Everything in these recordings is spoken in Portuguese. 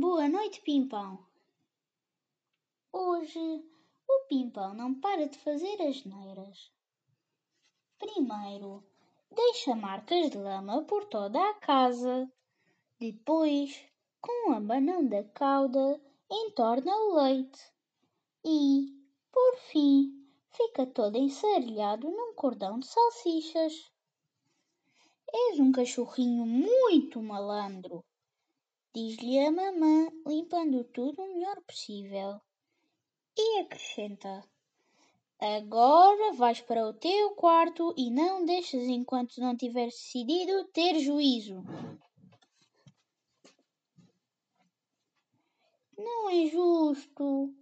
Boa noite, Pimpão. Hoje o Pimpão não para de fazer as neiras. Primeiro, deixa marcas de lama por toda a casa. Depois, com o abanão da cauda, entorna o leite. E, por fim, fica todo ensarilhado num cordão de salsichas. És um cachorrinho muito malandro diz-lhe a mamã, limpando tudo o melhor possível. E acrescenta: Agora vais para o teu quarto e não deixes enquanto não tiveres decidido ter juízo. Não é justo,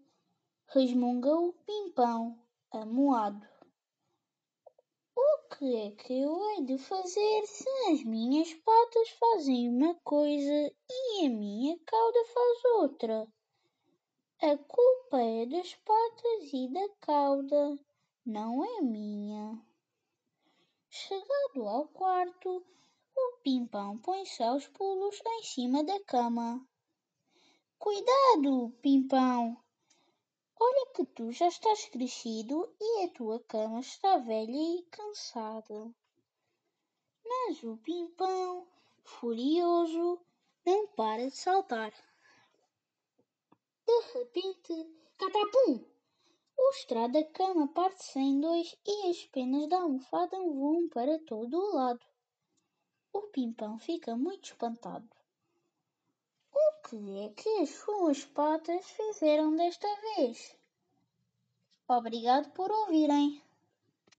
resmunga o pimpão, amuado que é que eu hei de fazer se as minhas patas fazem uma coisa e a minha cauda faz outra? A culpa é das patas e da cauda, não é minha. Chegado ao quarto, o pimpão põe-se aos pulos em cima da cama. Cuidado, pimpão! Olha que tu já estás crescido e a tua cama está velha e cansada. Mas o pimpão, furioso, não para de saltar. De repente, catapum! O estrado da cama parte-se em dois e as penas da almofada voam para todo o lado. O pimpão fica muito espantado. Que é que as suas patas fizeram desta vez? Obrigado por ouvirem.